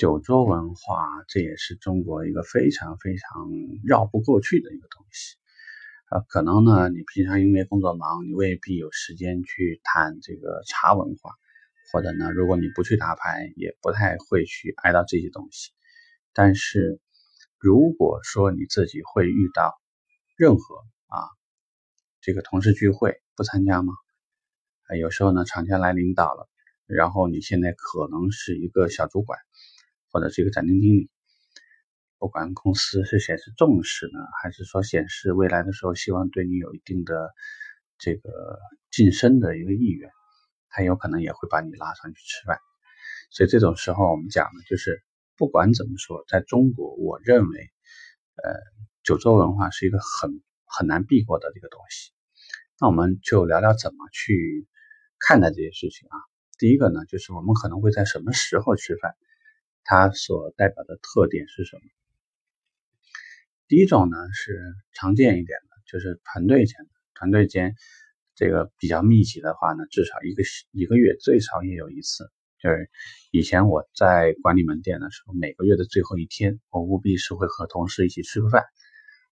酒桌文化，这也是中国一个非常非常绕不过去的一个东西。啊，可能呢，你平常因为工作忙，你未必有时间去谈这个茶文化，或者呢，如果你不去打牌，也不太会去挨到这些东西。但是，如果说你自己会遇到任何啊，这个同事聚会不参加吗？啊，有时候呢，厂家来领导了，然后你现在可能是一个小主管。或者是一个展厅经理，不管公司是显示重视呢，还是说显示未来的时候希望对你有一定的这个晋升的一个意愿，他有可能也会把你拉上去吃饭。所以这种时候，我们讲的就是不管怎么说，在中国，我认为，呃，酒桌文化是一个很很难避过的这个东西。那我们就聊聊怎么去看待这些事情啊。第一个呢，就是我们可能会在什么时候吃饭。它所代表的特点是什么？第一种呢是常见一点的，就是团队间团队间这个比较密集的话呢，至少一个一个月最少也有一次。就是以前我在管理门店的时候，每个月的最后一天，我务必是会和同事一起吃个饭。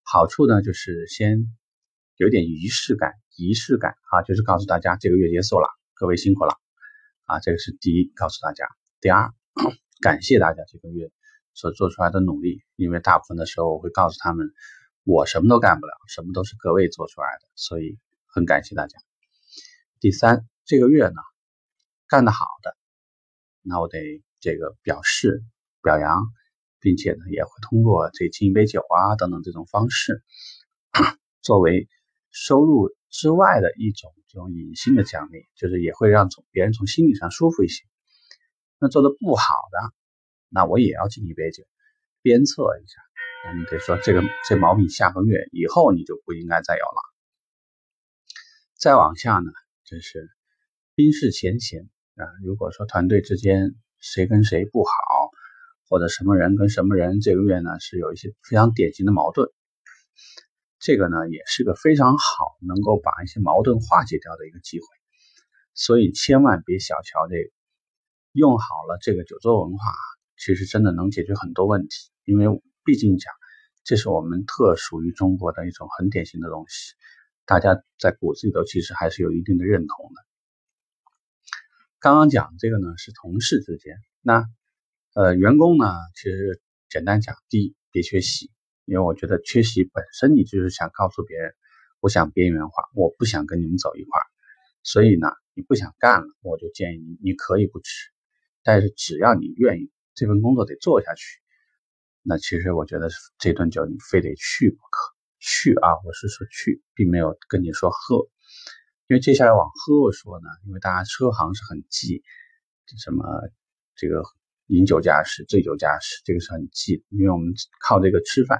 好处呢就是先有点仪式感，仪式感啊，就是告诉大家这个月结束了，各位辛苦了啊，这个是第一，告诉大家。第二。感谢大家这个月所做出来的努力，因为大部分的时候我会告诉他们，我什么都干不了，什么都是各位做出来的，所以很感谢大家。第三，这个月呢干得好的，那我得这个表示表扬，并且呢也会通过这敬一杯酒啊等等这种方式，作为收入之外的一种这种隐性的奖励，就是也会让从别人从心理上舒服一些。那做的不好的，那我也要敬一杯酒，鞭策一下。那你得说这个这毛病，下个月以后你就不应该再有了。再往下呢，就是冰释前嫌啊。如果说团队之间谁跟谁不好，或者什么人跟什么人这个月呢是有一些非常典型的矛盾，这个呢也是个非常好能够把一些矛盾化解掉的一个机会。所以千万别小瞧这个。用好了这个酒桌文化，其实真的能解决很多问题。因为毕竟讲，这是我们特属于中国的一种很典型的东西，大家在骨子里头其实还是有一定的认同的。刚刚讲这个呢是同事之间，那呃员工呢，其实简单讲，第一别缺席，因为我觉得缺席本身你就是想告诉别人，我想边缘化，我不想跟你们走一块儿，所以呢你不想干了，我就建议你你可以不吃。但是只要你愿意，这份工作得做下去，那其实我觉得这顿酒你非得去不可。去啊，我是说去，并没有跟你说喝，因为接下来往喝说呢，因为大家车行是很忌什么这个饮酒驾驶、醉酒驾驶，这个是很忌，因为我们靠这个吃饭。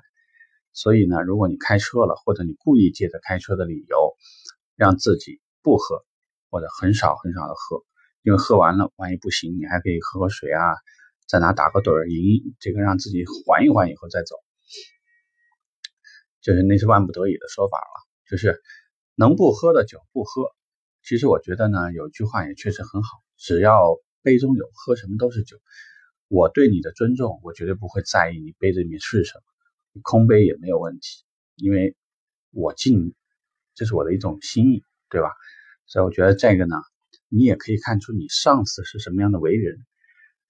所以呢，如果你开车了，或者你故意借着开车的理由让自己不喝，或者很少很少的喝。因为喝完了，万一不行，你还可以喝口水啊，在哪打个盹儿，饮这个让自己缓一缓以后再走，就是那是万不得已的说法了。就是能不喝的酒不喝。其实我觉得呢，有句话也确实很好，只要杯中有，喝什么都是酒。我对你的尊重，我绝对不会在意你杯子里面是什么，空杯也没有问题，因为我敬你，这是我的一种心意，对吧？所以我觉得这个呢。你也可以看出你上司是什么样的为人。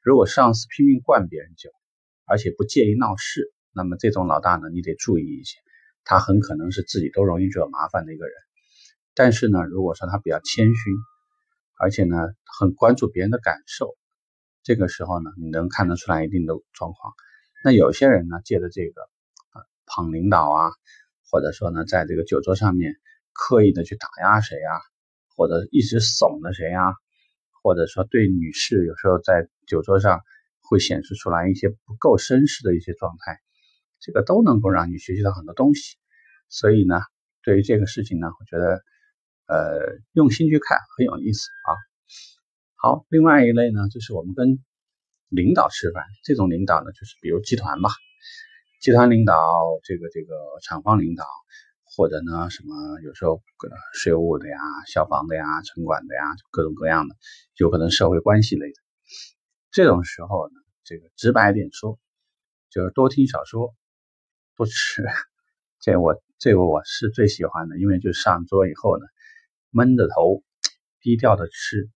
如果上司拼命灌别人酒，而且不介意闹事，那么这种老大呢，你得注意一些，他很可能是自己都容易惹麻烦的一个人。但是呢，如果说他比较谦虚，而且呢很关注别人的感受，这个时候呢，你能看得出来一定的状况。那有些人呢，借着这个啊捧领导啊，或者说呢，在这个酒桌上面刻意的去打压谁啊？或者一直怂的谁啊？或者说对女士有时候在酒桌上会显示出来一些不够绅士的一些状态，这个都能够让你学习到很多东西。所以呢，对于这个事情呢，我觉得呃用心去看很有意思啊。好，另外一类呢，就是我们跟领导吃饭，这种领导呢，就是比如集团吧，集团领导这个这个厂方领导。或者呢，什么有时候税务的呀、消防的呀、城管的呀，各种各样的，有可能社会关系类的。这种时候呢，这个直白点说，就是多听少说，多吃。这我这个我是最喜欢的，因为就上桌以后呢，闷着头，低调的吃，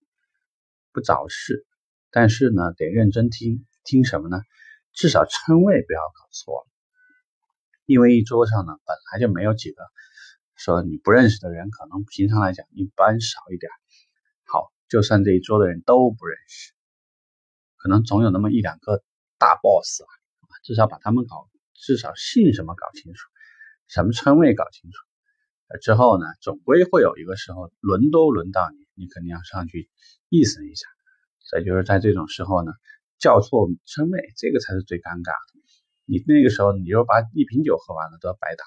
不找事，但是呢得认真听，听什么呢？至少称谓不要搞错了，因为一桌上呢本来就没有几个说你不认识的人，可能平常来讲一般少一点。好，就算这一桌的人都不认识，可能总有那么一两个大 boss 啊，至少把他们搞，至少姓什么搞清楚。什么称谓搞清楚，之后呢，总归会有一个时候轮都轮到你，你肯定要上去意思一下。所以就是在这种时候呢，叫错称谓，这个才是最尴尬的。你那个时候，你就把一瓶酒喝完了都要白打。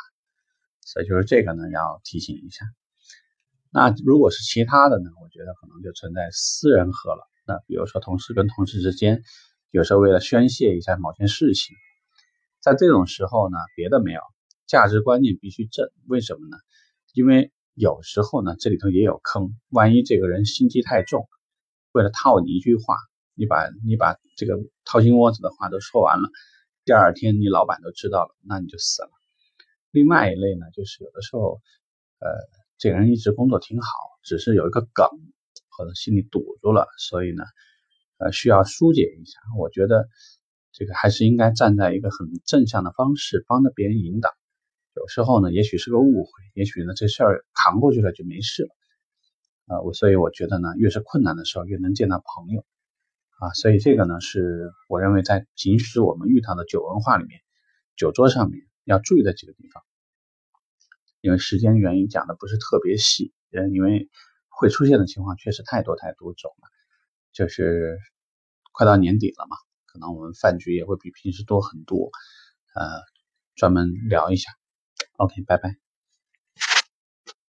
所以就是这个呢，要提醒一下。那如果是其他的呢，我觉得可能就存在私人喝了。那比如说同事跟同事之间，有时候为了宣泄一下某件事情，在这种时候呢，别的没有。价值观念必须正，为什么呢？因为有时候呢，这里头也有坑。万一这个人心机太重，为了套你一句话，你把你把这个掏心窝子的话都说完了，第二天你老板都知道了，那你就死了。另外一类呢，就是有的时候，呃，这个人一直工作挺好，只是有一个梗或者心里堵住了，所以呢，呃，需要疏解一下。我觉得这个还是应该站在一个很正向的方式，帮着别人引导。有时候呢，也许是个误会，也许呢这事儿扛过去了就没事了，啊，我所以我觉得呢，越是困难的时候，越能见到朋友，啊，所以这个呢是我认为在平时我们遇到的酒文化里面，酒桌上面要注意的几个地方。因为时间原因讲的不是特别细，嗯，因为会出现的情况确实太多太多种了，就是快到年底了嘛，可能我们饭局也会比平时多很多，呃，专门聊一下。OK，拜拜。